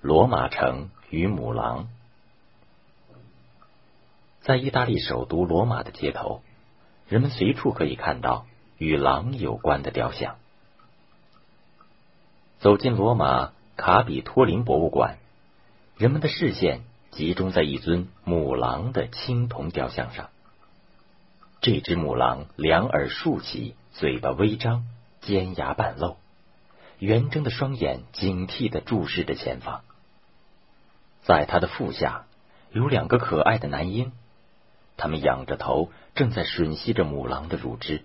罗马城与母狼。在意大利首都罗马的街头，人们随处可以看到与狼有关的雕像。走进罗马卡比托林博物馆，人们的视线集中在一尊母狼的青铜雕像上。这只母狼两耳竖起，嘴巴微张，尖牙半露，圆睁的双眼警惕的注视着前方。在他的腹下有两个可爱的男婴，他们仰着头，正在吮吸着母狼的乳汁。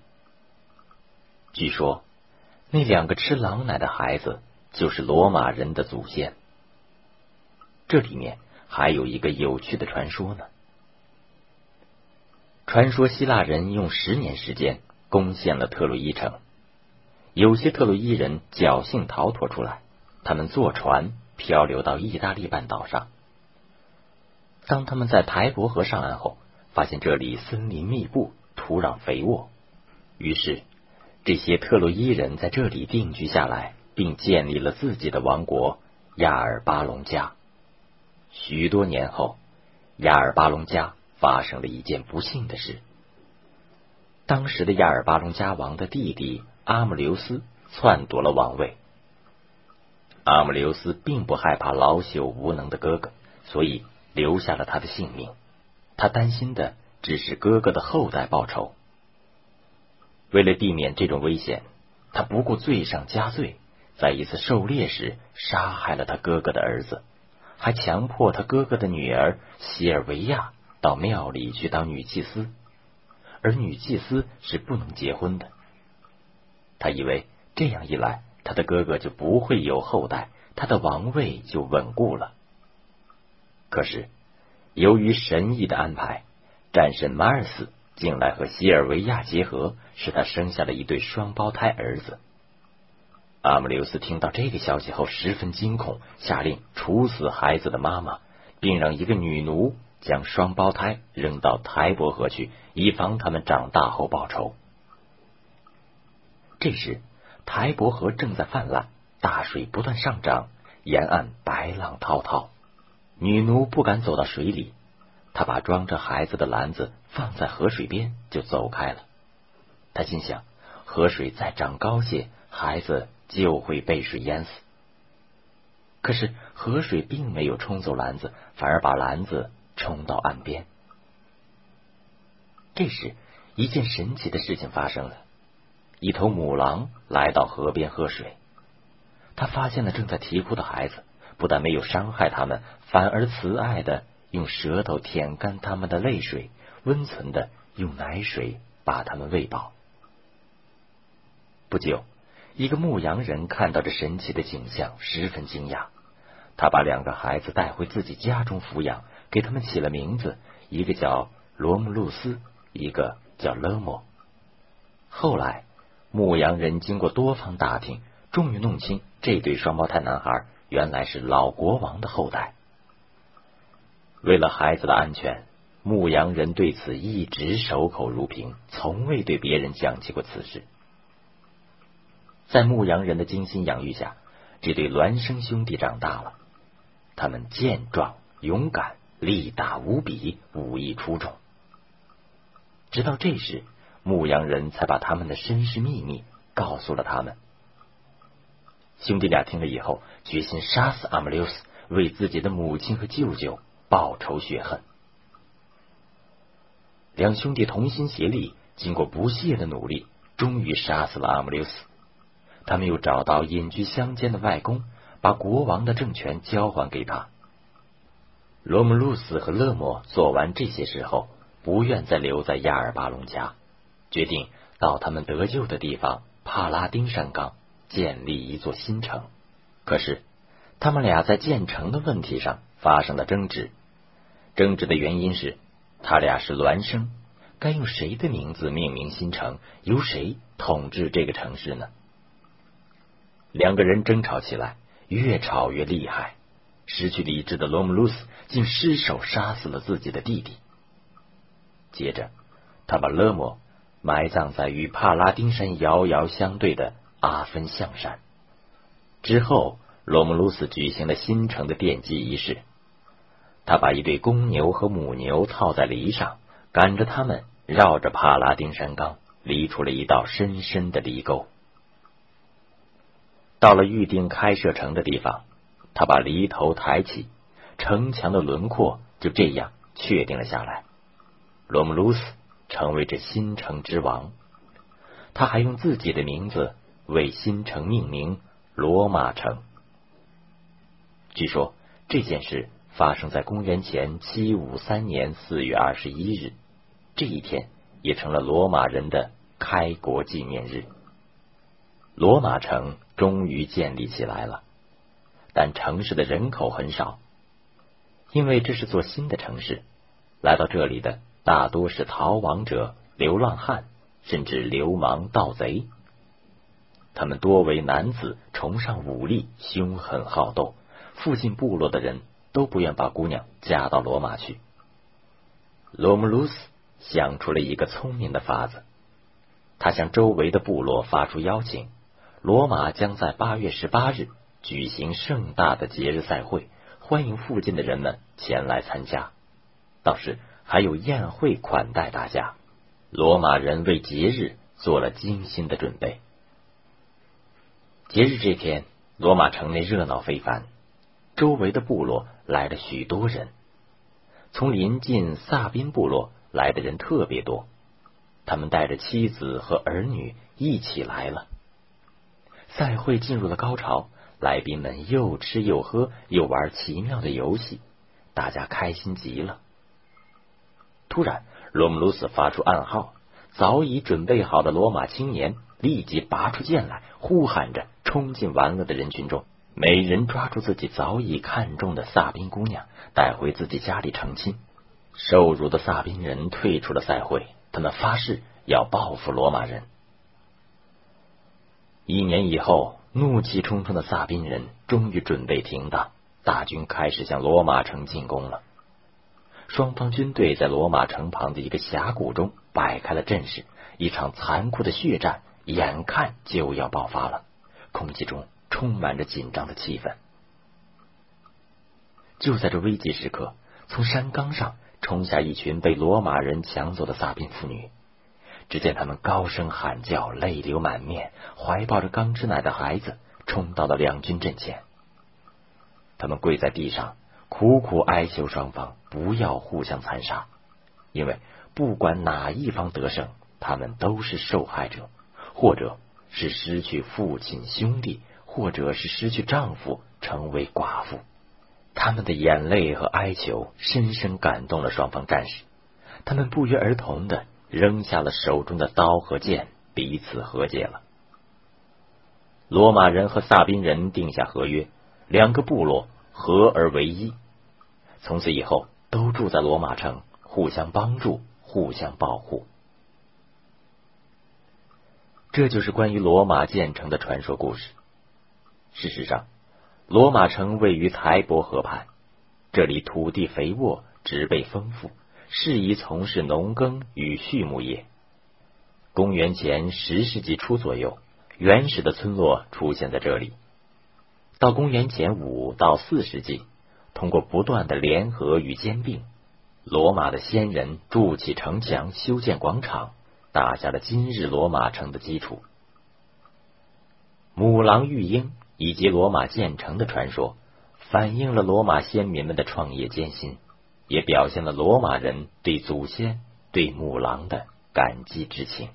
据说，那两个吃狼奶的孩子就是罗马人的祖先。这里面还有一个有趣的传说呢。传说希腊人用十年时间攻陷了特洛伊城，有些特洛伊人侥幸逃脱出来，他们坐船漂流到意大利半岛上。当他们在台伯河上岸后，发现这里森林密布，土壤肥沃，于是这些特洛伊人在这里定居下来，并建立了自己的王国亚尔巴隆加。许多年后，亚尔巴隆加。发生了一件不幸的事。当时的亚尔巴隆加王的弟弟阿姆留斯篡夺了王位。阿姆留斯并不害怕老朽无能的哥哥，所以留下了他的性命。他担心的只是哥哥的后代报仇。为了避免这种危险，他不顾罪上加罪，在一次狩猎时杀害了他哥哥的儿子，还强迫他哥哥的女儿西尔维亚。到庙里去当女祭司，而女祭司是不能结婚的。他以为这样一来，他的哥哥就不会有后代，他的王位就稳固了。可是，由于神意的安排，战神马尔斯竟来和西尔维亚结合，使他生下了一对双胞胎儿子。阿姆留斯听到这个消息后十分惊恐，下令处死孩子的妈妈，并让一个女奴。将双胞胎扔到台伯河去，以防他们长大后报仇。这时，台伯河正在泛滥，大水不断上涨，沿岸白浪滔滔。女奴不敢走到水里，她把装着孩子的篮子放在河水边，就走开了。她心想，河水再涨高些，孩子就会被水淹死。可是河水并没有冲走篮子，反而把篮子。冲到岸边。这时，一件神奇的事情发生了：一头母狼来到河边喝水，他发现了正在啼哭的孩子，不但没有伤害他们，反而慈爱的用舌头舔干他们的泪水，温存的用奶水把他们喂饱。不久，一个牧羊人看到这神奇的景象，十分惊讶，他把两个孩子带回自己家中抚养。给他们起了名字，一个叫罗姆路斯，一个叫勒莫。后来，牧羊人经过多方打听，终于弄清这对双胞胎男孩原来是老国王的后代。为了孩子的安全，牧羊人对此一直守口如瓶，从未对别人讲起过此事。在牧羊人的精心养育下，这对孪生兄弟长大了，他们健壮勇敢。力大无比，武艺出众。直到这时，牧羊人才把他们的身世秘密告诉了他们。兄弟俩听了以后，决心杀死阿姆留斯，为自己的母亲和舅舅报仇雪恨。两兄弟同心协力，经过不懈的努力，终于杀死了阿姆留斯。他们又找到隐居乡间的外公，把国王的政权交还给他。罗姆路斯和勒莫做完这些事后，不愿再留在亚尔巴隆家，决定到他们得救的地方帕拉丁山岗建立一座新城。可是，他们俩在建成的问题上发生了争执。争执的原因是，他俩是孪生，该用谁的名字命名新城，由谁统治这个城市呢？两个人争吵起来，越吵越厉害。失去理智的罗姆鲁斯竟失手杀死了自己的弟弟。接着，他把勒莫埋葬在与帕拉丁山遥遥相对的阿芬象山。之后，罗姆鲁斯举行了新城的奠基仪式。他把一对公牛和母牛套在犁上，赶着他们绕着帕拉丁山冈犁出了一道深深的犁沟。到了预定开设城的地方，他把犁头抬起，城墙的轮廓就这样确定了下来。罗姆鲁斯成为这新城之王。他还用自己的名字为新城命名——罗马城。据说这件事。发生在公元前七五三年四月二十一日，这一天也成了罗马人的开国纪念日。罗马城终于建立起来了，但城市的人口很少，因为这是座新的城市。来到这里的大多是逃亡者、流浪汉，甚至流氓盗贼。他们多为男子，崇尚武力，凶狠好斗。附近部落的人。都不愿把姑娘嫁到罗马去。罗姆鲁斯想出了一个聪明的法子，他向周围的部落发出邀请：罗马将在八月十八日举行盛大的节日赛会，欢迎附近的人们前来参加。到时还有宴会款待大家。罗马人为节日做了精心的准备。节日这天，罗马城内热闹非凡。周围的部落来了许多人，从临近萨宾部落来的人特别多，他们带着妻子和儿女一起来了。赛会进入了高潮，来宾们又吃又喝，又玩奇妙的游戏，大家开心极了。突然，罗姆卢斯发出暗号，早已准备好的罗马青年立即拔出剑来，呼喊着冲进玩乐的人群中。每人抓住自己早已看中的萨宾姑娘，带回自己家里成亲。受辱的萨宾人退出了赛会，他们发誓要报复罗马人。一年以后，怒气冲冲的萨宾人终于准备停当，大军开始向罗马城进攻了。双方军队在罗马城旁的一个峡谷中摆开了阵势，一场残酷的血战眼看就要爆发了，空气中。充满着紧张的气氛。就在这危急时刻，从山岗上冲下一群被罗马人抢走的萨宾妇女。只见他们高声喊叫，泪流满面，怀抱着刚吃奶的孩子，冲到了两军阵前。他们跪在地上，苦苦哀求双方不要互相残杀，因为不管哪一方得胜，他们都是受害者，或者是失去父亲兄弟。或者是失去丈夫，成为寡妇，他们的眼泪和哀求深深感动了双方战士，他们不约而同的扔下了手中的刀和剑，彼此和解了。罗马人和萨宾人定下合约，两个部落合而为一，从此以后都住在罗马城，互相帮助，互相保护。这就是关于罗马建成的传说故事。事实上，罗马城位于台伯河畔，这里土地肥沃，植被丰富，适宜从事农耕与畜牧业。公元前十世纪初左右，原始的村落出现在这里。到公元前五到四世纪，通过不断的联合与兼并，罗马的先人筑起城墙，修建广场，打下了今日罗马城的基础。母狼育婴。以及罗马建成的传说，反映了罗马先民们的创业艰辛，也表现了罗马人对祖先、对母狼的感激之情。